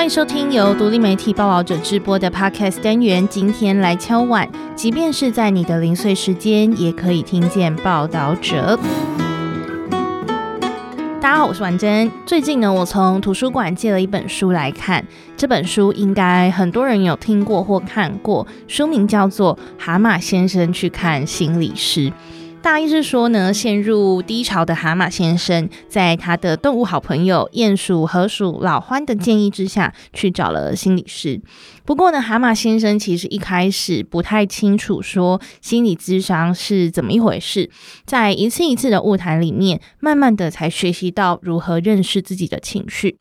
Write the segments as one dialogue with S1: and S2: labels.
S1: 欢迎收听由独立媒体报道者直播的 Podcast 单元。今天来敲碗，即便是在你的零碎时间，也可以听见报道者。大家好，我是婉珍。最近呢，我从图书馆借了一本书来看，这本书应该很多人有听过或看过，书名叫做《蛤蟆先生去看心理师》。大意是说呢，陷入低潮的蛤蟆先生，在他的动物好朋友鼹鼠、河鼠老獾的建议之下，去找了心理师。不过呢，蛤蟆先生其实一开始不太清楚说心理咨商是怎么一回事，在一次一次的晤谈里面，慢慢的才学习到如何认识自己的情绪。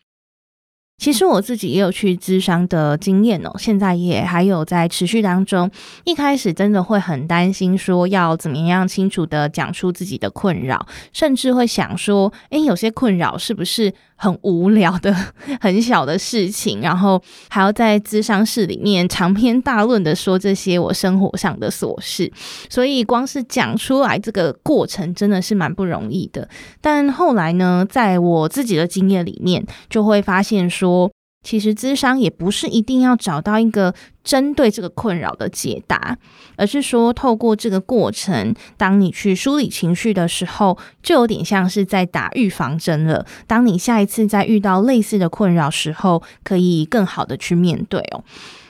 S1: 其实我自己也有去咨商的经验哦，现在也还有在持续当中。一开始真的会很担心，说要怎么样清楚的讲出自己的困扰，甚至会想说，诶，有些困扰是不是很无聊的 很小的事情，然后还要在咨商室里面长篇大论的说这些我生活上的琐事，所以光是讲出来这个过程真的是蛮不容易的。但后来呢，在我自己的经验里面，就会发现说，其实咨商也不是一定要找到一个针对这个困扰的解答，而是说透过这个过程，当你去梳理情绪的时候，就有点像是在打预防针了。当你下一次再遇到类似的困扰时候，可以更好的去面对哦。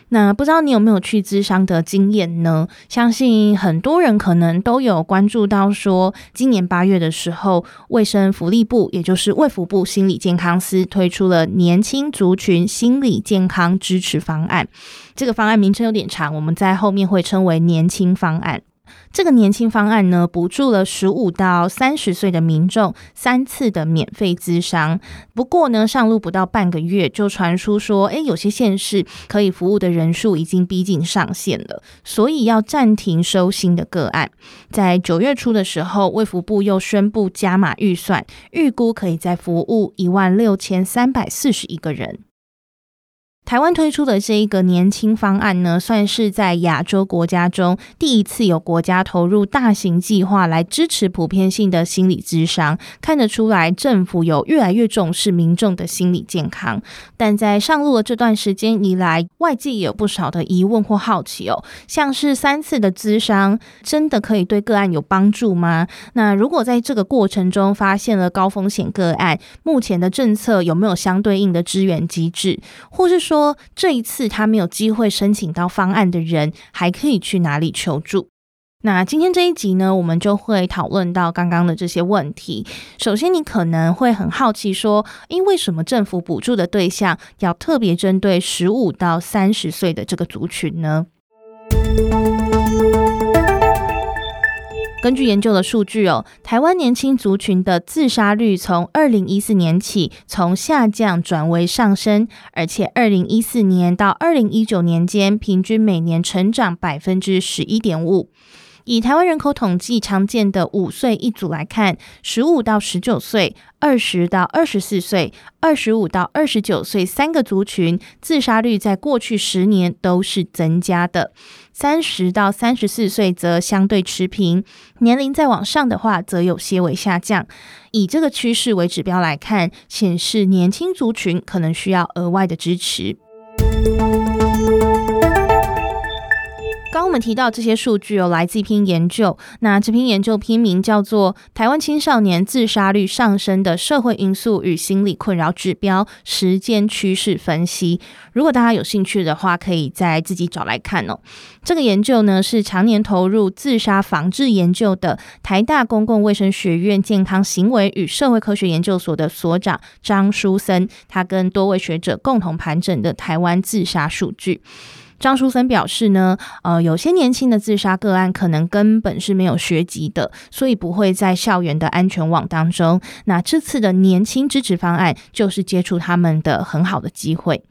S1: 那不知道你有没有去咨商的经验呢？相信很多人可能都有关注到，说今年八月的时候，卫生福利部，也就是卫福部心理健康司推出了年轻族群心理健康支持方案。这个方案名称有点长，我们在后面会称为年轻方案。这个年轻方案呢，补助了十五到三十岁的民众三次的免费咨商。不过呢，上路不到半个月，就传出说，诶，有些县市可以服务的人数已经逼近上限了，所以要暂停收新的个案。在九月初的时候，卫福部又宣布加码预算，预估可以再服务一万六千三百四十一个人。台湾推出的这一个年轻方案呢，算是在亚洲国家中第一次有国家投入大型计划来支持普遍性的心理咨商，看得出来政府有越来越重视民众的心理健康。但在上路的这段时间以来，外界也有不少的疑问或好奇哦，像是三次的咨商真的可以对个案有帮助吗？那如果在这个过程中发现了高风险个案，目前的政策有没有相对应的支援机制，或是说，说这一次他没有机会申请到方案的人，还可以去哪里求助？那今天这一集呢，我们就会讨论到刚刚的这些问题。首先，你可能会很好奇说，因为什么政府补助的对象要特别针对十五到三十岁的这个族群呢？根据研究的数据哦，台湾年轻族群的自杀率从二零一四年起从下降转为上升，而且二零一四年到二零一九年间，平均每年成长百分之十一点五。以台湾人口统计常见的五岁一组来看，十五到十九岁、二十到二十四岁、二十五到二十九岁三个族群，自杀率在过去十年都是增加的。三十到三十四岁则相对持平，年龄再往上的话，则有些微下降。以这个趋势为指标来看，显示年轻族群可能需要额外的支持。我们提到这些数据有来自一篇研究，那这篇研究篇名叫做《台湾青少年自杀率上升的社会因素与心理困扰指标时间趋势分析》。如果大家有兴趣的话，可以再自己找来看哦。这个研究呢，是常年投入自杀防治研究的台大公共卫生学院健康行为与社会科学研究所的所长张书森，他跟多位学者共同盘整的台湾自杀数据。张淑芬表示呢，呃，有些年轻的自杀个案可能根本是没有学籍的，所以不会在校园的安全网当中。那这次的年轻支持方案就是接触他们的很好的机会。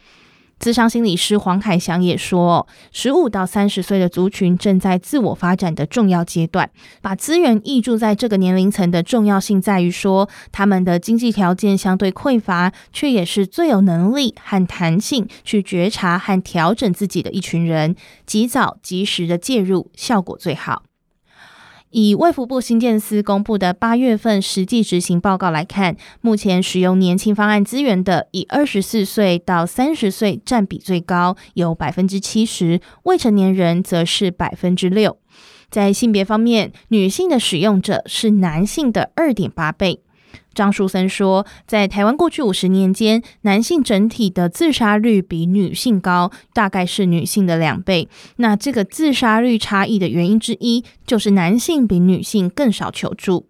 S1: 咨商心理师黄凯翔也说，十五到三十岁的族群正在自我发展的重要阶段，把资源挹注在这个年龄层的重要性在于说，他们的经济条件相对匮乏，却也是最有能力和弹性去觉察和调整自己的一群人，及早及时的介入，效果最好。以卫福部新建司公布的八月份实际执行报告来看，目前使用年轻方案资源的，以二十四岁到三十岁占比最高，有百分之七十；未成年人则是百分之六。在性别方面，女性的使用者是男性的二点八倍。张树森说，在台湾过去五十年间，男性整体的自杀率比女性高，大概是女性的两倍。那这个自杀率差异的原因之一，就是男性比女性更少求助。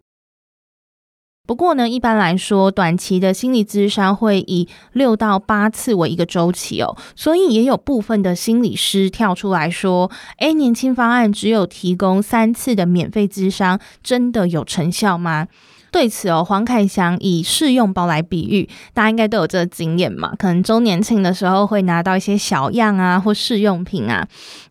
S1: 不过呢，一般来说，短期的心理咨商会以六到八次为一个周期哦，所以也有部分的心理师跳出来说：“诶，年轻方案只有提供三次的免费咨商，真的有成效吗？”对此哦，黄凯翔以试用包来比喻，大家应该都有这个经验嘛，可能周年庆的时候会拿到一些小样啊或试用品啊。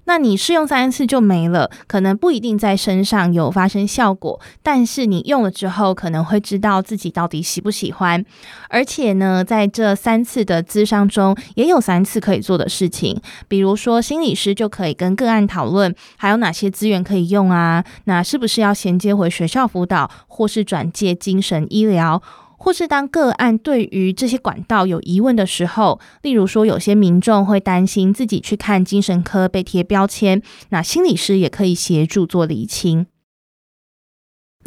S1: 那你试用三次就没了，可能不一定在身上有发生效果，但是你用了之后，可能会知道自己到底喜不喜欢。而且呢，在这三次的咨商中，也有三次可以做的事情，比如说心理师就可以跟个案讨论，还有哪些资源可以用啊？那是不是要衔接回学校辅导，或是转介精神医疗？或是当个案对于这些管道有疑问的时候，例如说有些民众会担心自己去看精神科被贴标签，那心理师也可以协助做厘清。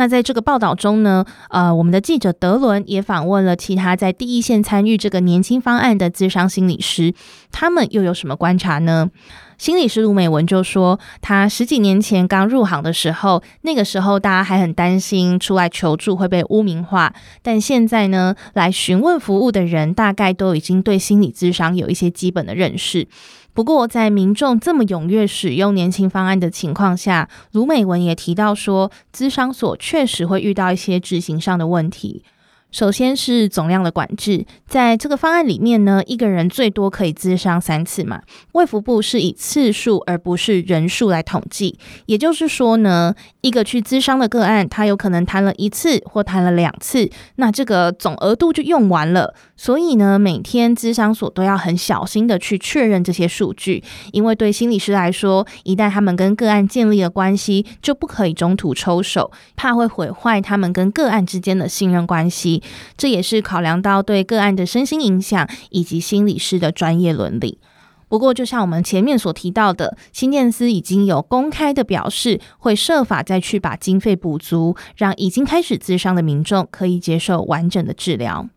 S1: 那在这个报道中呢，呃，我们的记者德伦也访问了其他在第一线参与这个年轻方案的智商心理师，他们又有什么观察呢？心理师卢美文就说，他十几年前刚入行的时候，那个时候大家还很担心出来求助会被污名化，但现在呢，来询问服务的人大概都已经对心理智商有一些基本的认识。不过，在民众这么踊跃使用年轻方案的情况下，卢美文也提到说，资商所确实会遇到一些执行上的问题。首先是总量的管制，在这个方案里面呢，一个人最多可以咨商三次嘛。卫福部是以次数而不是人数来统计，也就是说呢，一个去咨商的个案，他有可能谈了一次或谈了两次，那这个总额度就用完了。所以呢，每天咨商所都要很小心的去确认这些数据，因为对心理师来说，一旦他们跟个案建立了关系，就不可以中途抽手，怕会毁坏他们跟个案之间的信任关系。这也是考量到对个案的身心影响，以及心理师的专业伦理。不过，就像我们前面所提到的，新念司已经有公开的表示，会设法再去把经费补足，让已经开始自伤的民众可以接受完整的治疗。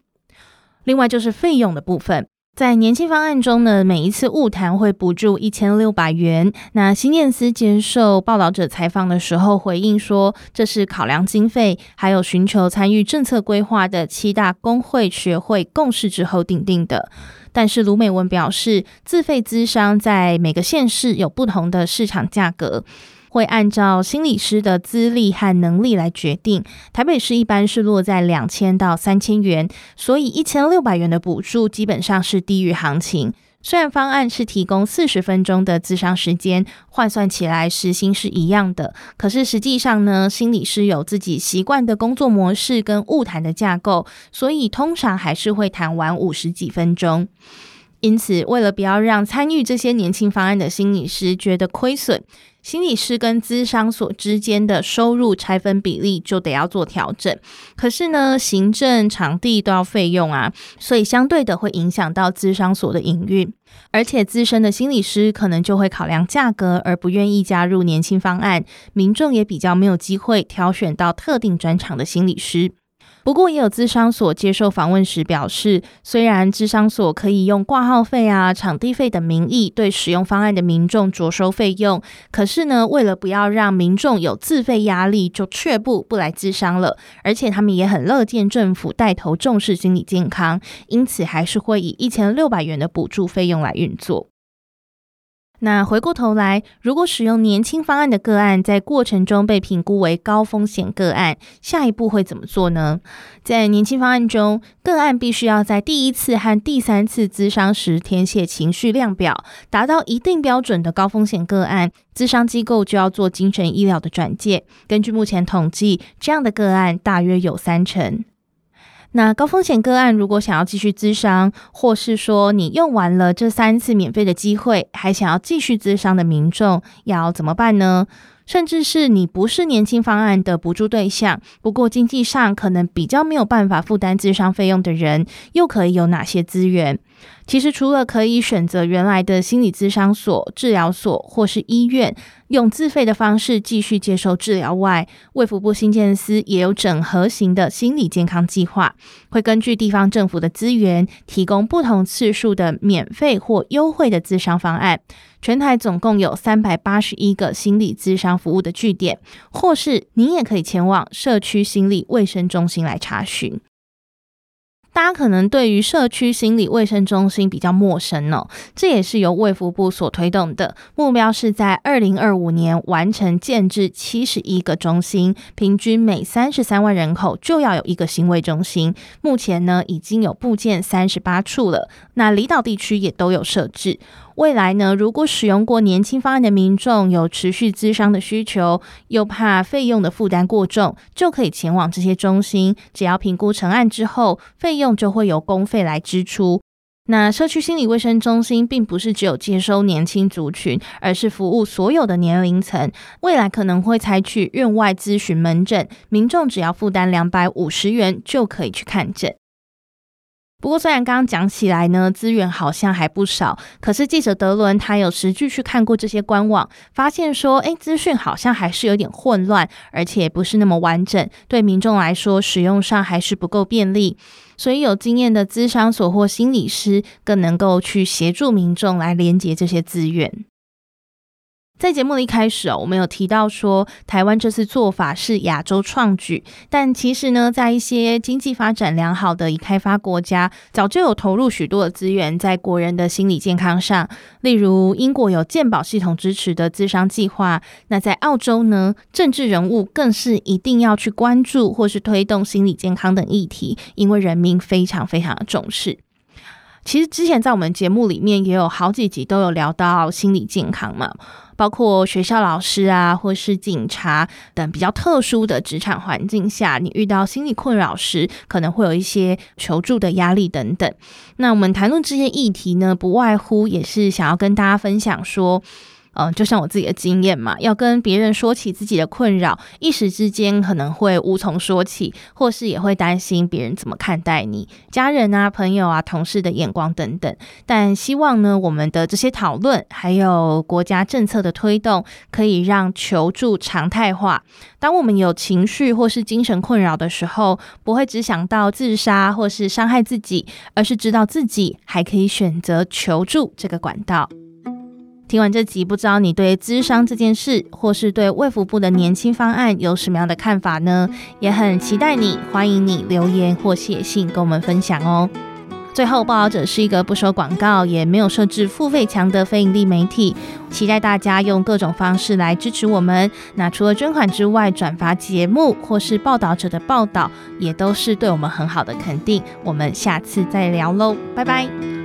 S1: 另外，就是费用的部分。在年轻方案中呢，每一次误谈会补助一千六百元。那新建司接受报道者采访的时候回应说，这是考量经费，还有寻求参与政策规划的七大工会学会共识之后订定的。但是卢美文表示，自费咨商在每个县市有不同的市场价格。会按照心理师的资历和能力来决定。台北市一般是落在两千到三千元，所以一千六百元的补助基本上是低于行情。虽然方案是提供四十分钟的咨商时间，换算起来时薪是一样的，可是实际上呢，心理师有自己习惯的工作模式跟晤谈的架构，所以通常还是会谈完五十几分钟。因此，为了不要让参与这些年轻方案的心理师觉得亏损，心理师跟咨商所之间的收入拆分比例就得要做调整。可是呢，行政场地都要费用啊，所以相对的会影响到咨商所的营运。而且资深的心理师可能就会考量价格而不愿意加入年轻方案，民众也比较没有机会挑选到特定专长的心理师。不过，也有咨商所接受访问时表示，虽然咨商所可以用挂号费啊、场地费等名义对使用方案的民众酌收费用，可是呢，为了不要让民众有自费压力，就却步不来咨商了。而且他们也很乐见政府带头重视心理健康，因此还是会以一千六百元的补助费用来运作。那回过头来，如果使用年轻方案的个案在过程中被评估为高风险个案，下一步会怎么做呢？在年轻方案中，个案必须要在第一次和第三次咨商时填写情绪量表，达到一定标准的高风险个案，咨商机构就要做精神医疗的转介。根据目前统计，这样的个案大约有三成。那高风险个案如果想要继续咨商，或是说你用完了这三次免费的机会，还想要继续咨商的民众要怎么办呢？甚至是你不是年轻方案的补助对象，不过经济上可能比较没有办法负担咨商费用的人，又可以有哪些资源？其实除了可以选择原来的心理咨商所、治疗所或是医院，用自费的方式继续接受治疗外，卫福部新建司也有整合型的心理健康计划，会根据地方政府的资源，提供不同次数的免费或优惠的咨商方案。全台总共有三百八十一个心理咨商服务的据点，或是你也可以前往社区心理卫生中心来查询。大家可能对于社区心理卫生中心比较陌生哦，这也是由卫福部所推动的，目标是在二零二五年完成建制七十一个中心，平均每三十三万人口就要有一个行为中心。目前呢，已经有部件三十八处了，那离岛地区也都有设置。未来呢，如果使用过年轻方案的民众有持续咨商的需求，又怕费用的负担过重，就可以前往这些中心。只要评估成案之后，费用就会由公费来支出。那社区心理卫生中心并不是只有接收年轻族群，而是服务所有的年龄层。未来可能会采取院外咨询门诊，民众只要负担两百五十元就可以去看诊。不过，虽然刚刚讲起来呢，资源好像还不少，可是记者德伦他有实际去看过这些官网，发现说，诶，资讯好像还是有点混乱，而且不是那么完整，对民众来说使用上还是不够便利，所以有经验的资商所或心理师更能够去协助民众来连接这些资源。在节目的一开始哦，我们有提到说，台湾这次做法是亚洲创举，但其实呢，在一些经济发展良好的已开发国家，早就有投入许多的资源在国人的心理健康上。例如，英国有健保系统支持的咨商计划，那在澳洲呢，政治人物更是一定要去关注或是推动心理健康等议题，因为人民非常非常的重视。其实之前在我们节目里面也有好几集都有聊到心理健康嘛。包括学校老师啊，或是警察等比较特殊的职场环境下，你遇到心理困扰时，可能会有一些求助的压力等等。那我们谈论这些议题呢，不外乎也是想要跟大家分享说。嗯，就像我自己的经验嘛，要跟别人说起自己的困扰，一时之间可能会无从说起，或是也会担心别人怎么看待你，家人啊、朋友啊、同事的眼光等等。但希望呢，我们的这些讨论，还有国家政策的推动，可以让求助常态化。当我们有情绪或是精神困扰的时候，不会只想到自杀或是伤害自己，而是知道自己还可以选择求助这个管道。听完这集，不知道你对咨商这件事，或是对卫福部的年轻方案有什么样的看法呢？也很期待你，欢迎你留言或写信跟我们分享哦。最后，报道者是一个不收广告，也没有设置付费墙的非营利媒体，期待大家用各种方式来支持我们。那除了捐款之外，转发节目或是报道者的报道，也都是对我们很好的肯定。我们下次再聊喽，拜拜。